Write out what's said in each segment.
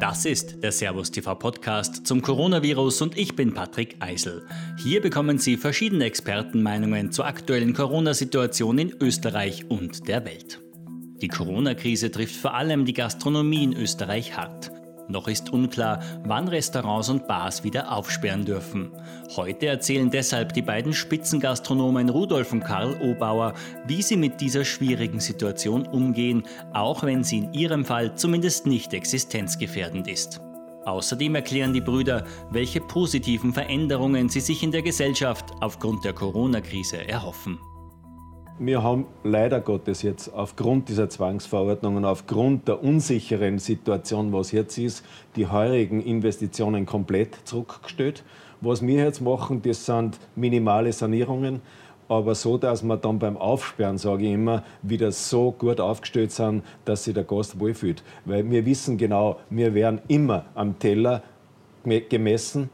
Das ist der Servus TV Podcast zum Coronavirus und ich bin Patrick Eisel. Hier bekommen Sie verschiedene Expertenmeinungen zur aktuellen Corona-Situation in Österreich und der Welt. Die Corona-Krise trifft vor allem die Gastronomie in Österreich hart. Noch ist unklar, wann Restaurants und Bars wieder aufsperren dürfen. Heute erzählen deshalb die beiden Spitzengastronomen Rudolf und Karl Obauer, wie sie mit dieser schwierigen Situation umgehen, auch wenn sie in ihrem Fall zumindest nicht existenzgefährdend ist. Außerdem erklären die Brüder, welche positiven Veränderungen sie sich in der Gesellschaft aufgrund der Corona-Krise erhoffen. Wir haben leider Gottes jetzt aufgrund dieser Zwangsverordnungen, aufgrund der unsicheren Situation, was jetzt ist, die heurigen Investitionen komplett zurückgestellt. Was wir jetzt machen, das sind minimale Sanierungen, aber so, dass wir dann beim Aufsperren, sage ich immer, wieder so gut aufgestellt sind, dass sich der Gast wohlfühlt. Weil wir wissen genau, wir werden immer am Teller gemessen,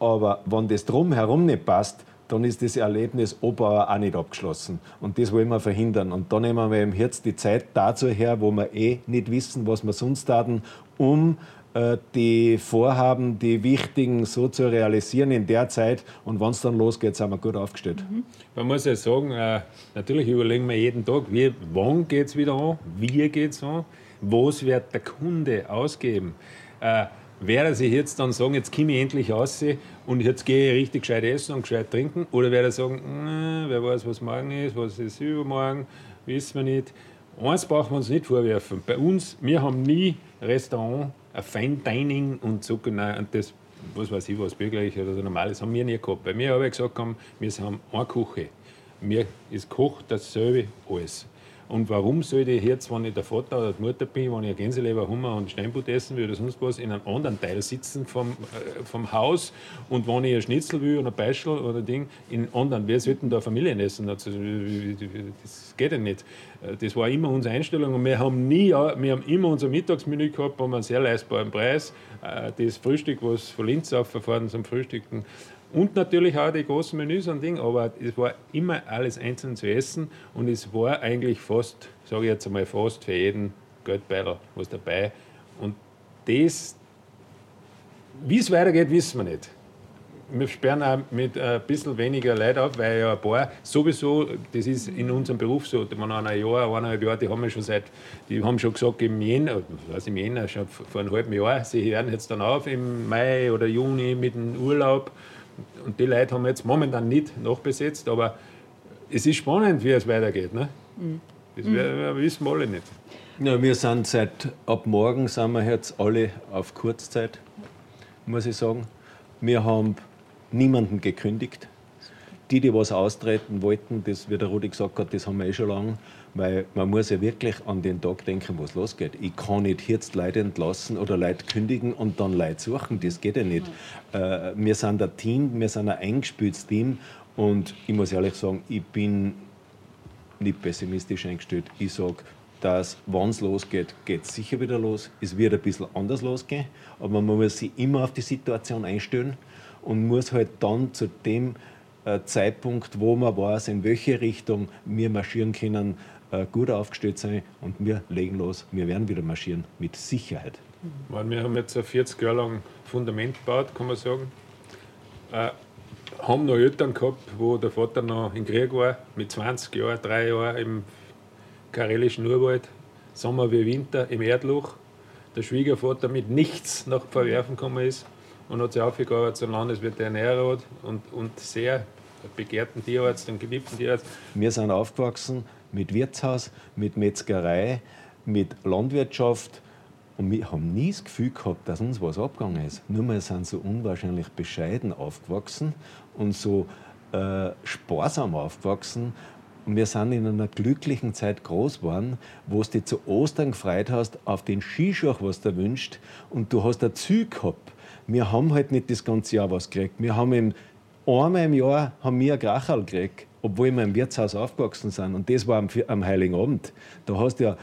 aber wenn das drumherum nicht passt, dann ist das Erlebnis Oper auch nicht abgeschlossen. Und das wollen wir verhindern. Und da nehmen wir im Herz die Zeit dazu her, wo wir eh nicht wissen, was wir sonst taten, um äh, die Vorhaben, die wichtigen, so zu realisieren in der Zeit. Und wenn es dann losgeht, sind wir gut aufgestellt. Mhm. Man muss ja sagen, äh, natürlich überlegen wir jeden Tag, wie, wann geht es wieder an, wie geht es an, was wird der Kunde ausgeben. Äh, Werde sich jetzt dann sagen, jetzt komme ich endlich raus und jetzt gehe ich richtig gescheit essen und gescheit trinken? Oder werde ich sagen, wer weiß, was morgen ist, was ist übermorgen, wissen wir nicht. Eins brauchen wir uns nicht vorwerfen. Bei uns, wir haben nie Restaurant, ein Fine Dining und so genau, und das, was weiß ich, was bürgerlich oder so normales, haben wir nie gehabt. Bei mir habe ich gesagt, haben, wir haben eine Küche. Mir ist kocht dasselbe alles. Und warum sollte ich jetzt, wenn ich der Vater oder die Mutter bin, wenn ich Gänseleber, Hummer und Steinbutt essen will oder sonst was, in einem anderen Teil sitzen vom, äh, vom Haus und wenn ich ein Schnitzel will oder ein Beischel oder ein Ding, in anderen, wer sollte da Familienessen? Also, das geht ja nicht. Äh, das war immer unsere Einstellung und wir haben nie, wir haben immer unser Mittagsmenü gehabt, um einen sehr leistbaren Preis. Äh, das Frühstück, was von Linz aufgefahren zum Frühstücken, und natürlich auch die großen Menüs und Ding, aber es war immer alles einzeln zu essen und es war eigentlich fast, sage ich jetzt einmal, fast für jeden Geldbeutel was dabei. Und das, wie es weitergeht, wissen wir nicht. Wir sperren auch mit ein bisschen weniger Leute auf, weil ja ein paar sowieso, das ist in unserem Beruf so, man ein Jahr, eineinhalb Jahre, die haben wir schon seit, die haben schon gesagt im Jänner, was im Jänner, schon vor einem halben Jahr, sie hören jetzt dann auf im Mai oder Juni mit dem Urlaub und die Leute haben wir jetzt momentan nicht nachbesetzt, aber es ist spannend, wie es weitergeht. Ne? Mhm. Das wir, wissen wir alle nicht. Ja, wir sind seit ab morgen sind wir jetzt alle auf Kurzzeit, muss ich sagen. Wir haben niemanden gekündigt. Die, die was austreten wollten, das, wie der Rudi gesagt hat, das haben wir eh schon lange. Weil man muss ja wirklich an den Tag denken, wo es losgeht. Ich kann nicht jetzt Leute entlassen oder Leute kündigen und dann Leute suchen. Das geht ja nicht. Äh, wir sind ein Team, wir sind ein eingespieltes Team. Und ich muss ehrlich sagen, ich bin nicht pessimistisch eingestellt. Ich sage, dass, wenn es losgeht, geht es sicher wieder los. Es wird ein bisschen anders losgehen, aber man muss sich immer auf die Situation einstellen und muss halt dann zu dem äh, Zeitpunkt, wo man weiß, in welche Richtung wir marschieren können, äh, gut aufgestellt sein und wir legen los. Wir werden wieder marschieren, mit Sicherheit. Wir haben jetzt 40 Jahre lang Fundament gebaut, kann man sagen. Äh, haben noch Eltern gehabt, wo der Vater noch im Krieg war, mit 20 Jahren, drei Jahren im karelischen Urwald, Sommer wie Winter im Erdloch. Der Schwiegervater mit nichts nach Verwerfen gekommen ist und hat sich aufgearbeitet zum Landesveterinärrat und, und sehr begehrten Tierarzt und geliebten Tierarzt. Wir sind aufgewachsen mit Wirtshaus, mit Metzgerei, mit Landwirtschaft. Und wir haben nie das Gefühl gehabt, dass uns was abgegangen ist. Nur wir sind so unwahrscheinlich bescheiden aufgewachsen und so äh, sparsam aufgewachsen. Und wir sind in einer glücklichen Zeit groß geworden, wo du dich zu Ostern gefreut hast auf den Skischuh, was du wünscht. Und du hast ein Ziel gehabt. Wir haben halt nicht das ganze Jahr was gekriegt. Wir haben im, einmal im Jahr haben wir ein Krachal gekriegt obwohl wir im Wirtshaus aufgewachsen sind. Und das war am, am Heiligen Abend. Da hast du ja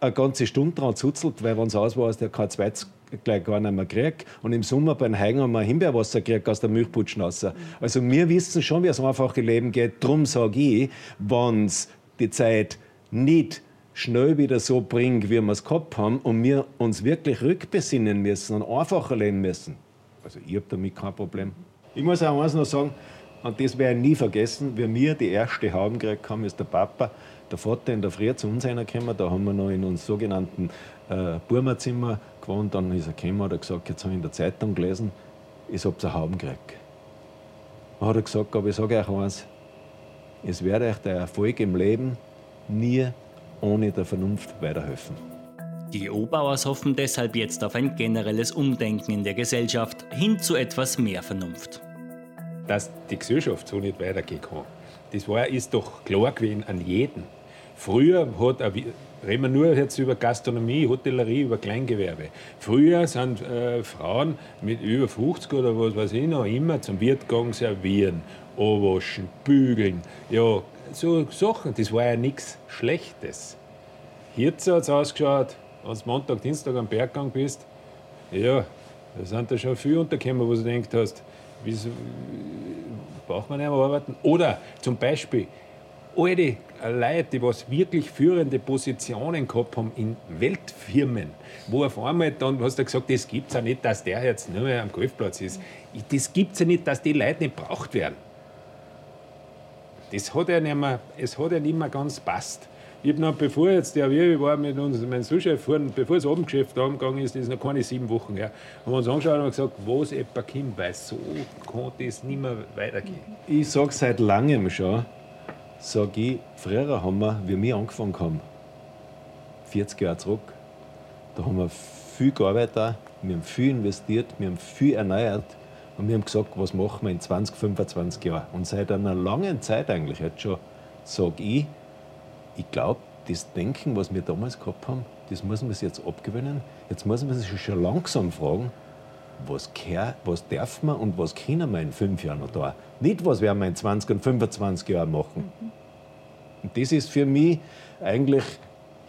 eine ganze Stunde dran zuzelt, weil wenn es aus war, hast du ja kein zweites gleich gar nicht mehr gekriegt. Und im Sommer beim Heigen haben wir Himbeerwasser gekriegt aus der Milchputschen raus. Also wir wissen schon, wie es einfache Leben geht. Darum sage ich, wenn es die Zeit nicht schnell wieder so bringt, wie wir es gehabt haben und wir uns wirklich rückbesinnen müssen und einfacher leben müssen. Also ich habe damit kein Problem. Ich muss auch eins noch sagen, und das werde ich nie vergessen, wie wir die erste Hauben gekriegt haben, ist der Papa, der Vater in der Früh zu uns reingekommen. Da haben wir noch in unserem sogenannten äh, Burmerzimmer gewohnt. Dann ist er gekommen und hat gesagt, jetzt habe ich in der Zeitung gelesen, ich habe eine Hauben gekriegt. Dann hat er gesagt, aber ich sage euch eins, es wird euch der Erfolg im Leben nie ohne der Vernunft weiterhelfen. Die Obauers hoffen deshalb jetzt auf ein generelles Umdenken in der Gesellschaft hin zu etwas mehr Vernunft. Dass die Gesellschaft so nicht weitergehen kann, das war, ist doch klar gewesen an jeden. Früher hat, reden wir nur jetzt über Gastronomie, Hotellerie, über Kleingewerbe. Früher sind äh, Frauen mit über 50 oder was weiß ich noch immer zum Wirt gegangen, servieren, anwaschen, bügeln. Ja, so Sachen, das war ja nichts Schlechtes. Jetzt hat es ausgeschaut, du Montag, Dienstag am Berg gegangen bist, ja, da sind da schon viele untergekommen, wo du gedacht hast, wieso braucht man nicht mehr arbeiten? Oder zum Beispiel, alte Leute, die was wirklich führende Positionen gehabt haben in Weltfirmen, wo auf einmal dann, hast du gesagt, das gibt es ja nicht, dass der jetzt nur mehr am Golfplatz ist. Das gibt es ja nicht, dass die Leute nicht braucht werden. Das hat ja nicht mehr, es hat ja nicht mehr ganz passt. Ich habe noch, bevor jetzt der wir war mit uns, mein Zuschef, bevor das Abendgeschäft angegangen ist, das ist noch keine sieben Wochen her, haben wir uns angeschaut und gesagt, was etwa kommt, weil so kann das nicht mehr weitergehen. Ich sage seit langem schon, sage ich, früher haben wir, wie wir angefangen haben, 40 Jahre zurück, da haben wir viel gearbeitet, wir haben viel investiert, wir haben viel erneuert und wir haben gesagt, was machen wir in 20, 25 Jahren. Und seit einer langen Zeit eigentlich jetzt schon, sage ich, ich glaube, das Denken, was wir damals gehabt haben, das muss man sich jetzt abgewöhnen. Jetzt muss man sich schon langsam fragen, was, kann, was darf man und was können wir in fünf Jahren noch da? Nicht, was werden wir in 20 und 25 Jahren machen. Und das ist für mich eigentlich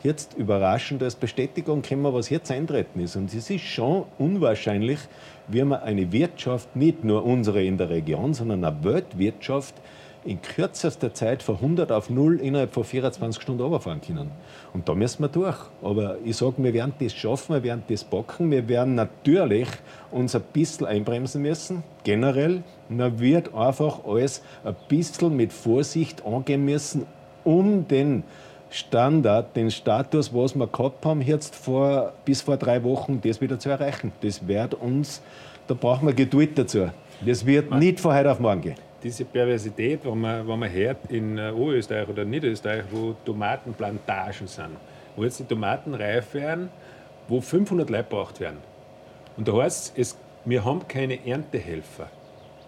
jetzt überraschend als Bestätigung können was jetzt eintreten ist. Und es ist schon unwahrscheinlich, wie man eine Wirtschaft, nicht nur unsere in der Region, sondern eine Weltwirtschaft in kürzester Zeit von 100 auf 0 innerhalb von 24 Stunden runterfahren können. Und da müssen wir durch. Aber ich sage, wir werden das schaffen, wir werden das packen. Wir werden natürlich uns ein bisschen einbremsen müssen, generell. Man wird einfach alles ein bisschen mit Vorsicht angehen müssen, um den Standard, den Status, was wir gehabt haben, jetzt vor, bis vor drei Wochen, das wieder zu erreichen. Das wird uns, da brauchen wir Geduld dazu. Das wird nicht von heute auf morgen gehen diese Perversität, wenn man, wenn man hört in äh, Oberösterreich oder Niederösterreich, wo Tomatenplantagen sind, wo jetzt die Tomaten reif werden, wo 500 Leute braucht werden. Und da heißt es, wir haben keine Erntehelfer.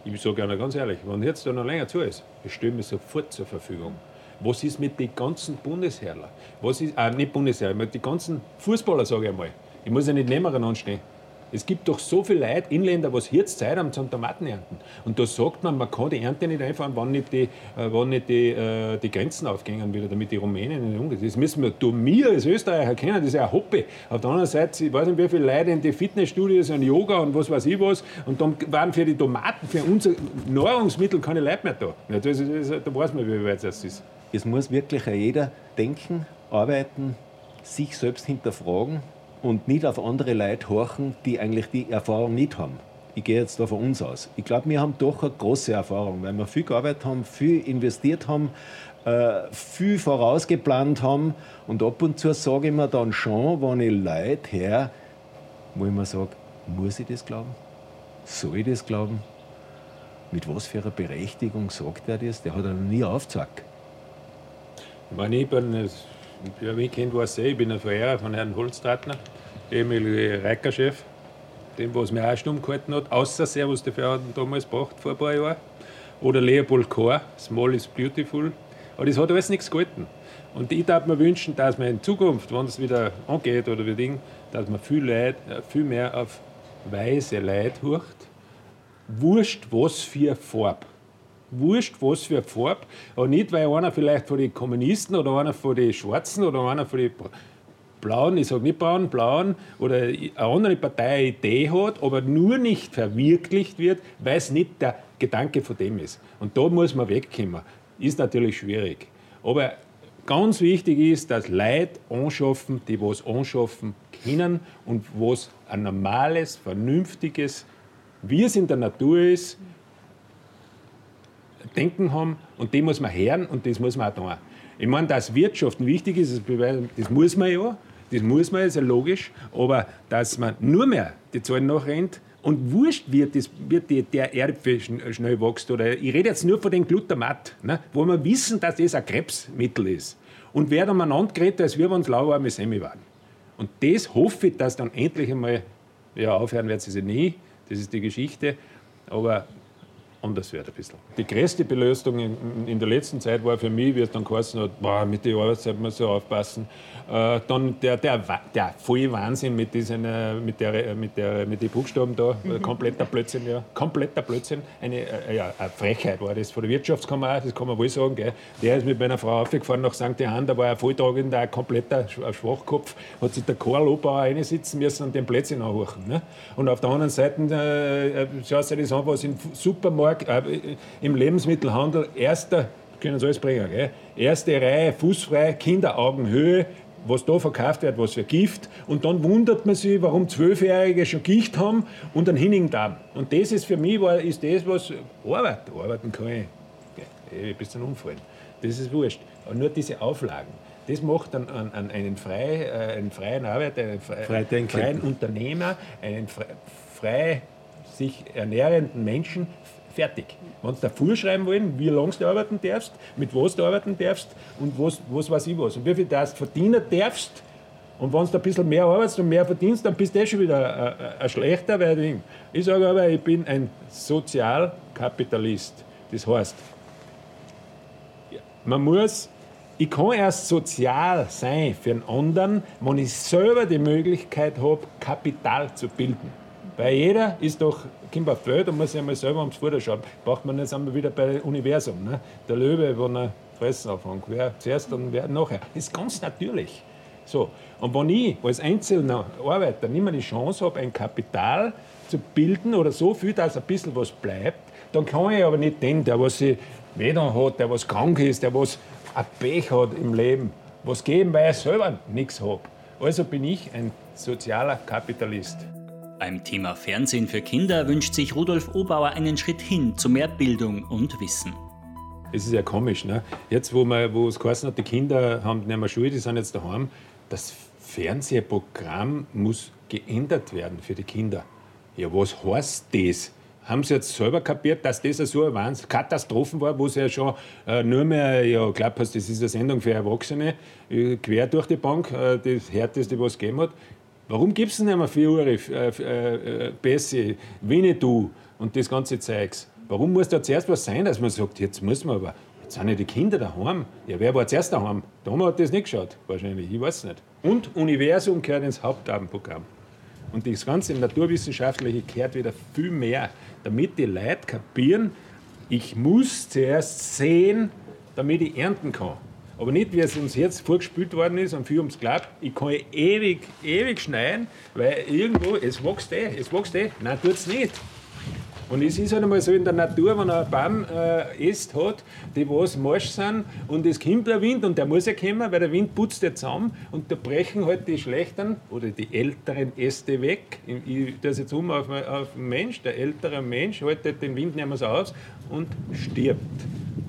Ich sage gerne ganz ehrlich, wenn jetzt da noch länger zu ist, ich stelle mir sofort zur Verfügung. Was ist mit den ganzen Bundesherrlern? Was ist, äh, nicht Bundesherrler, mit den ganzen Fußballer, sage ich einmal. Ich muss ja nicht nebeneinander anstehen. Es gibt doch so viele Leute, Inländer, was jetzt Zeit haben zum Tomaten ernten. Und da sagt man, man kann die Ernte nicht einfahren, wann nicht die, äh, wann nicht die, äh, die Grenzen aufgehen wieder, damit die Rumänen nicht umgehen. Das müssen wir, du, wir als Österreicher kennen, das ist ja ein Hobby. Auf der anderen Seite, ich weiß nicht, wie viele Leute in die Fitnessstudios und Yoga und was weiß ich was, und dann waren für die Tomaten, für unser Nahrungsmittel keine Leute mehr da. Ja, das, das, da weiß man, wie weit das ist. Es muss wirklich jeder denken, arbeiten, sich selbst hinterfragen und nicht auf andere Leute horchen, die eigentlich die Erfahrung nicht haben. Ich gehe jetzt da von uns aus. Ich glaube, wir haben doch eine große Erfahrung, weil wir viel gearbeitet haben, viel investiert haben, äh, viel vorausgeplant haben. Und ab und zu sage ich mir dann schon, wenn ich Leute her, wo ich mir sage, muss ich das glauben? Soll ich das glauben? Mit was für einer Berechtigung sagt er das? Der hat er noch nie aufgezeigt. Ich meine, ich bin, wer mich kennt, weiß eh, ich bin ein Verehrer von Herrn Holztratner ehemalige Reikerchef, dem, was mir auch stumm gehalten hat, außer Servus TV hat damals gebracht, vor ein paar Jahren. Oder Leopold Kohr, Small is Beautiful. Aber das hat alles nichts gehalten. Und ich darf mir wünschen, dass man in Zukunft, wenn es wieder angeht oder wie Ding, dass man viel, Leid, äh, viel mehr auf weise Leid hört. Wurscht, was für Farb. Wurscht, was für Farb. Aber nicht, weil einer vielleicht von den Kommunisten oder einer von den Schwarzen oder einer von den blauen, ich sage nicht braun, blauen oder eine andere Partei eine Idee hat, aber nur nicht verwirklicht wird, weil es nicht der Gedanke von dem ist. Und da muss man wegkommen. Ist natürlich schwierig. Aber ganz wichtig ist, dass Leute anschaffen, die was anschaffen können und was ein normales, vernünftiges, wie es in der Natur ist, Denken haben und dem muss man hören und das muss man auch tun. Ich meine, dass Wirtschaft wichtig ist, das muss man ja, das muss man, ist ja logisch, aber dass man nur mehr die Zahlen nachrennt und wurscht wird, das, wird die, der Erbfe schnell wächst, oder ich rede jetzt nur von den Glutamat, ne, wo wir wissen, dass das ein Krebsmittel ist. Und wer dann aneinander gerät, als wir uns lauwarme Semi waren. Und das hoffe ich, dass dann endlich einmal, ja, aufhören wird sie nie, das ist die Geschichte, aber anders wird ein bisschen. Die größte Belastung in, in, der letzten Zeit war für mich, wie es dann geheißen hat, boah, mit der Arbeitszeit muss man so aufpassen. Äh, dann der, der, der volle Wahnsinn mit, diesen, äh, mit, der, mit, der, mit den Buchstaben da, mhm. kompletter Blödsinn, ja. Kompletter Blödsinn. Eine, äh, ja, eine Frechheit war das von der Wirtschaftskammer, das kann man wohl sagen. Gell. Der ist mit meiner Frau aufgefahren nach St. Johann, da war ein Volltragender, ein kompletter Schwachkopf, hat sich der Karl Obauer reinsitzen müssen und den Plätzchen anhuchen. Ne? Und auf der anderen Seite äh, schaust du dir das an, was im Supermarkt Supermarkt, äh, im Lebensmittelhandel, erster, können Sie alles bringen, gell? erste Reihe, fußfrei, Kinderaugenhöhe, was da verkauft wird, was für Gift. Und dann wundert man sich, warum Zwölfjährige schon Gicht haben und einen Hinnigen da. Und das ist für mich war, ist das, was Arbeit, arbeiten kann ich. Ja, bis zum Umfallen. Das ist wurscht. Aber nur diese Auflagen. Das macht dann einen, einen, einen, frei, äh, einen freien Arbeiter, einen frei, freien Unternehmer, einen frei, frei sich ernährenden Menschen Fertig. Wenn du da vorschreiben wollen, wie lange du arbeiten darfst, mit was du arbeiten darfst und was, was weiß ich was. Und wie viel du verdienen darfst. Und wenn du ein bisschen mehr arbeitest und mehr verdienst, dann bist du eh schon wieder ein, schlechter. Weil ich sage aber, ich bin ein Sozialkapitalist. Das heißt, man muss, ich kann erst sozial sein für einen anderen, wenn ich selber die Möglichkeit habe, Kapital zu bilden. Weil jeder ist doch, kommt auf und muss sich einmal selber ums Futter schauen. Braucht man jetzt einmal wieder bei Universum. Ne? Der Löwe, wenn er fressen anfängt, wer zuerst und wer nachher. Das ist ganz natürlich. So. Und wenn ich als einzelner Arbeiter nicht mehr die Chance habe, ein Kapital zu bilden oder so viel, dass ein bisschen was bleibt, dann kann ich aber nicht den, der was sich weder hat, der was krank ist, der was ein Pech hat im Leben, was geben, weil er selber nichts hat. Also bin ich ein sozialer Kapitalist. Beim Thema Fernsehen für Kinder wünscht sich Rudolf Obauer einen Schritt hin zu mehr Bildung und Wissen. Es ist ja komisch, ne? Jetzt, wo, man, wo es geheißen hat, die Kinder haben nicht mehr Schule, die sind jetzt daheim, das Fernsehprogramm muss geändert werden für die Kinder. Ja, was heißt das? Haben Sie jetzt selber kapiert, dass das so eine Katastrophen war, wo es ja schon äh, nur mehr, ja, ich glaube, das ist eine Sendung für Erwachsene, äh, quer durch die Bank, äh, das härteste, was es gegeben hat. Warum gibt es nicht mehr vier Uhr äh, äh, Bessie, Winnetou und das ganze Zeugs? Warum muss da zuerst was sein, dass man sagt, jetzt muss man aber, jetzt sind ja die Kinder daheim. Ja, wer war zuerst daheim? Da hat das nicht geschaut, wahrscheinlich, ich weiß nicht. Und Universum gehört ins Hauptabendprogramm. Und das ganze Naturwissenschaftliche gehört wieder viel mehr, damit die Leute kapieren, ich muss zuerst sehen, damit ich ernten kann. Aber nicht, wie es uns jetzt vorgespielt worden ist und viel ums Glaubt, ich kann ewig, ewig schneiden, weil irgendwo, es wächst eh, es wächst eh. Nein, tut es nicht. Und es ist halt einmal so in der Natur, wenn ein Baum äh, Äste hat, die was morsch sind und es kommt der Wind und der muss ja kommen, weil der Wind putzt ja zusammen und da brechen halt die schlechteren oder die älteren Äste weg. Ich das jetzt um auf, auf den Mensch, der ältere Mensch haltet den Wind nicht mehr so aus und stirbt.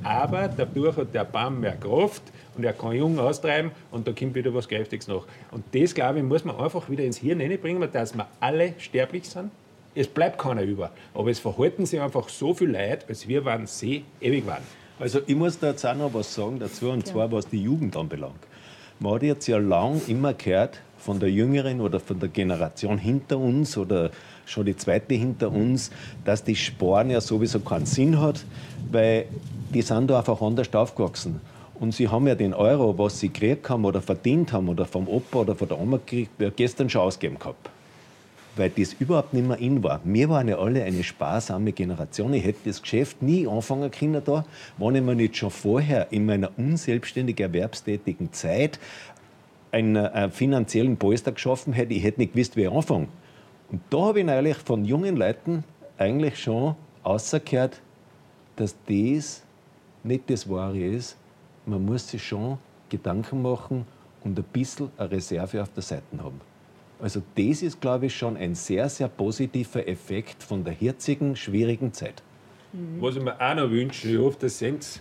Aber dadurch hat der Baum mehr Kraft und er kann jung austreiben und da kommt wieder was Kräftiges nach. Und das, glaube ich, muss man einfach wieder ins Hirn bringen, dass wir alle sterblich sind. Es bleibt keiner über. Aber es verhalten sich einfach so viel Leid, als wir waren sie ewig waren. Also ich muss da jetzt auch noch was sagen dazu, und zwar was die Jugend anbelangt. Man hat jetzt ja lang immer gehört von der Jüngeren oder von der Generation hinter uns oder schon die zweite hinter uns, dass die Sparen ja sowieso keinen Sinn hat, weil die sind da einfach anders aufgewachsen. Und sie haben ja den Euro, was sie gekriegt haben oder verdient haben oder vom Opa oder von der Oma gekriegt, gestern schon ausgegeben gehabt. Weil das überhaupt nicht mehr in war. Wir waren ja alle eine sparsame Generation. Ich hätte das Geschäft nie anfangen können da, wenn ich mir nicht schon vorher in meiner unselbstständig erwerbstätigen Zeit einen, einen finanziellen Polster geschaffen hätte. Ich hätte nicht gewusst, wie ich anfange. Und da habe ich eigentlich von jungen Leuten eigentlich schon rausgehört, dass das nicht das Wahre ist. Man muss sich schon Gedanken machen und ein bisschen eine Reserve auf der Seite haben. Also das ist, glaube ich, schon ein sehr, sehr positiver Effekt von der jetzigen schwierigen Zeit. Was ich mir auch noch wünsche, ich hoffe, das seht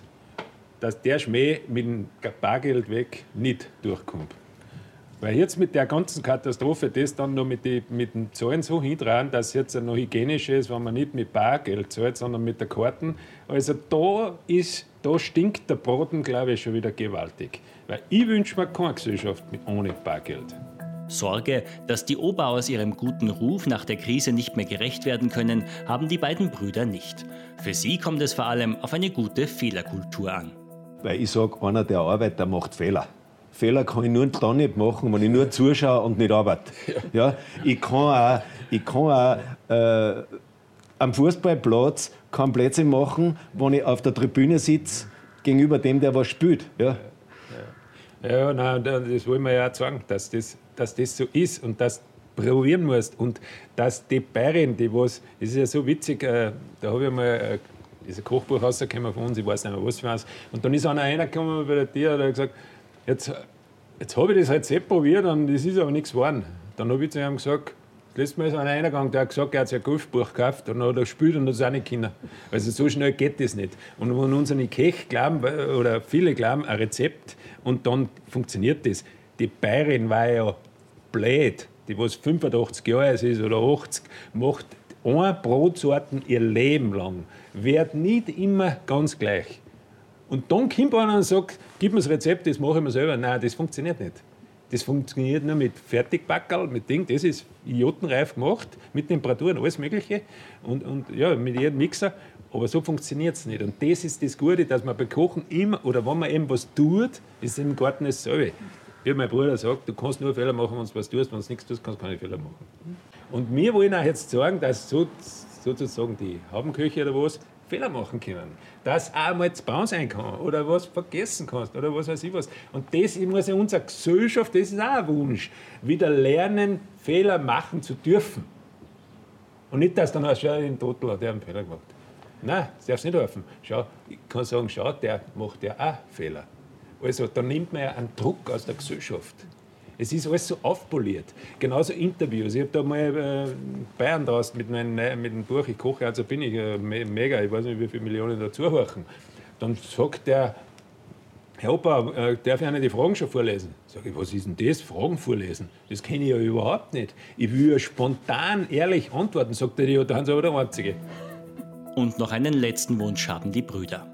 dass der Schmäh mit dem Bargeld weg nicht durchkommt. Weil jetzt mit der ganzen Katastrophe, das dann noch mit, die, mit den Zahlen so hindrehen, dass es jetzt noch hygienischer ist, wenn man nicht mit Bargeld zahlt, sondern mit der Karten. Also da, ist, da stinkt der Boden, glaube ich, schon wieder gewaltig. Weil ich wünsche mir keine Gesellschaft ohne Bargeld. Sorge, dass die Obauers ihrem guten Ruf nach der Krise nicht mehr gerecht werden können, haben die beiden Brüder nicht. Für sie kommt es vor allem auf eine gute Fehlerkultur an. Weil ich sage, einer, der arbeitet, der macht Fehler. Fehler kann ich nur dann nicht machen, wenn ich nur zuschaue und nicht arbeite. Ja, ich kann auch, ich kann auch äh, am Fußballplatz keinen Plätzchen machen, wenn ich auf der Tribüne sitze, gegenüber dem, der was spielt. Ja, ja nein, das wollen wir ja auch sagen, dass das, dass das so ist und dass probieren musst und dass die Bayern, die was, das ist ja so witzig, äh, da habe ich mal äh, dieses Kochbuch rausgekommen von uns, ich weiß nicht mehr, was für eins. Und dann ist einer reingekommen bei der Tür und hat gesagt, jetzt, jetzt habe ich das Rezept probiert und es ist aber nichts geworden. Dann habe ich zu ihm gesagt, das letzte Mal ist einer reingegangen, der hat gesagt, er hat sich ein Golfbuch gekauft und hat er gespielt und es auch nicht können. Also so schnell geht das nicht. Und wenn unsere Kech glauben, oder viele glauben, ein Rezept und dann funktioniert das. Die Bayerin war ja blöd, die was 85 Jahre alt ist oder 80, macht eine Brotsorten ihr Leben lang wird nicht immer ganz gleich. Und dann kommt einer und sagt, gib mir das Rezept, das mache ich mir selber. Nein, das funktioniert nicht. Das funktioniert nur mit Fertigbackerl, mit Ding, das ist idiotenreif gemacht, mit Temperaturen, alles Mögliche und, und ja, mit jedem Mixer. Aber so funktioniert es nicht. Und das ist das Gute, dass man beim Kochen immer, oder wenn man eben was tut, ist im Garten dasselbe. Wie mein Bruder sagt, du kannst nur Fehler machen, wenn du was tust, wenn du nichts tust, kannst du keine Fehler machen. Und wir wollen auch jetzt sagen, dass so sozusagen die Habenköche oder was Fehler machen können. Dass auch mal zu Bauen sein kann oder was vergessen kannst oder was weiß ich was. Und das muss ja unsere Gesellschaft, das ist auch ein Wunsch, wieder lernen, Fehler machen zu dürfen. Und nicht, dass dann heißt, schau, den Totel hat der einen Fehler gemacht. Nein, das darf es nicht helfen. Schau, ich kann sagen, schau, der macht ja auch Fehler. Also, da nimmt man ja einen Druck aus der Gesellschaft. Es ist alles so aufpoliert. Genauso Interviews. Ich habe da mal äh, Bayern draußen mit, mein, mit dem Buch, ich koche, also bin ich äh, mega, ich weiß nicht, wie viele Millionen dazu horchen. Dann sagt der, Herr Opa, äh, darf ich Ihnen die Fragen schon vorlesen? Sag ich, was ist denn das? Fragen vorlesen? Das kenne ich ja überhaupt nicht. Ich will ja spontan, ehrlich antworten, sagt er, ja, da sind Sie aber der Einzige. Und noch einen letzten Wunsch haben die Brüder.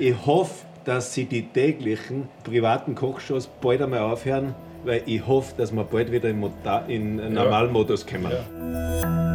Ich hoffe, dass Sie die täglichen privaten Kochshows bald einmal aufhören weil ich hoffe, dass wir bald wieder in, Mota in Normalmodus kommen. Ja.